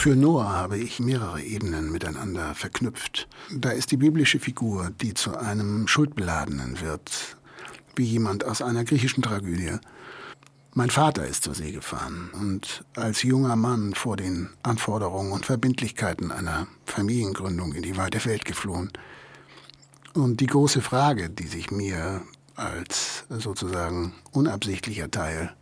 Für Noah habe ich mehrere Ebenen miteinander verknüpft. Da ist die biblische Figur, die zu einem Schuldbeladenen wird, wie jemand aus einer griechischen Tragödie. Mein Vater ist zur See gefahren und als junger Mann vor den Anforderungen und Verbindlichkeiten einer Familiengründung in die weite Welt geflohen. Und die große Frage, die sich mir als sozusagen unabsichtlicher Teil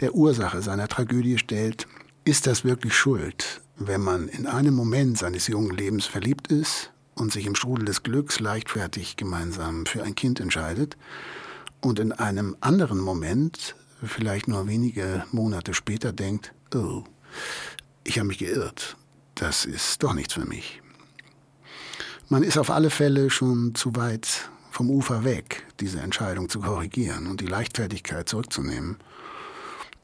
der Ursache seiner Tragödie stellt, ist das wirklich Schuld, wenn man in einem Moment seines jungen Lebens verliebt ist und sich im Strudel des Glücks leichtfertig gemeinsam für ein Kind entscheidet und in einem anderen Moment, vielleicht nur wenige Monate später, denkt, oh, ich habe mich geirrt, das ist doch nichts für mich. Man ist auf alle Fälle schon zu weit vom Ufer weg, diese Entscheidung zu korrigieren und die Leichtfertigkeit zurückzunehmen.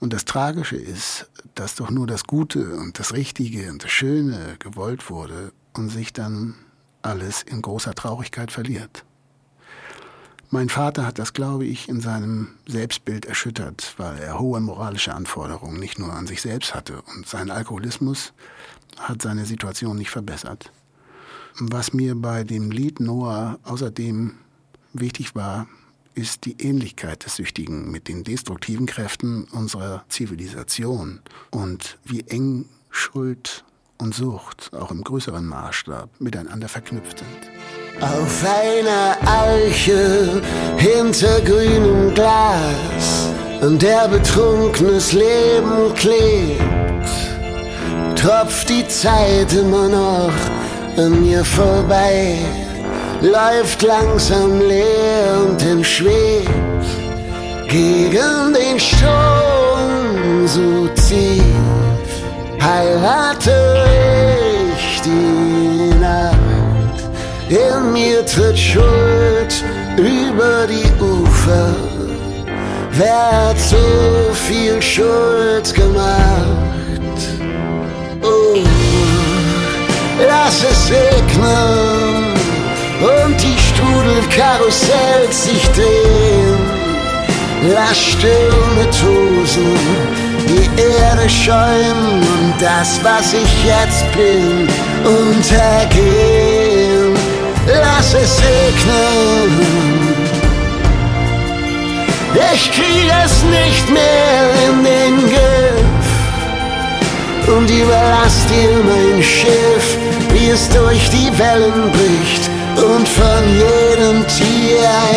Und das Tragische ist, dass doch nur das Gute und das Richtige und das Schöne gewollt wurde und sich dann alles in großer Traurigkeit verliert. Mein Vater hat das, glaube ich, in seinem Selbstbild erschüttert, weil er hohe moralische Anforderungen nicht nur an sich selbst hatte und sein Alkoholismus hat seine Situation nicht verbessert. Was mir bei dem Lied Noah außerdem wichtig war, ist die Ähnlichkeit des Süchtigen mit den destruktiven Kräften unserer Zivilisation und wie eng Schuld und Sucht auch im größeren Maßstab miteinander verknüpft sind. Auf einer Eiche hinter grünem Glas, an der betrunkenes Leben klebt, tropft die Zeit immer noch an mir vorbei läuft langsam leer und entschwebt gegen den Strom so tief. Heirate ich die Nacht, in mir tritt Schuld über die Ufer. Wer hat so viel Schuld gemacht? Strudelkarussells sich drehen. Lass Stürme tosen, die Erde schäumen und das, was ich jetzt bin, untergehen. Lass es regnen. Ich krieg es nicht mehr in den Griff und überlass dir mein Schiff, wie es durch die Wellen bricht und von jedem Tier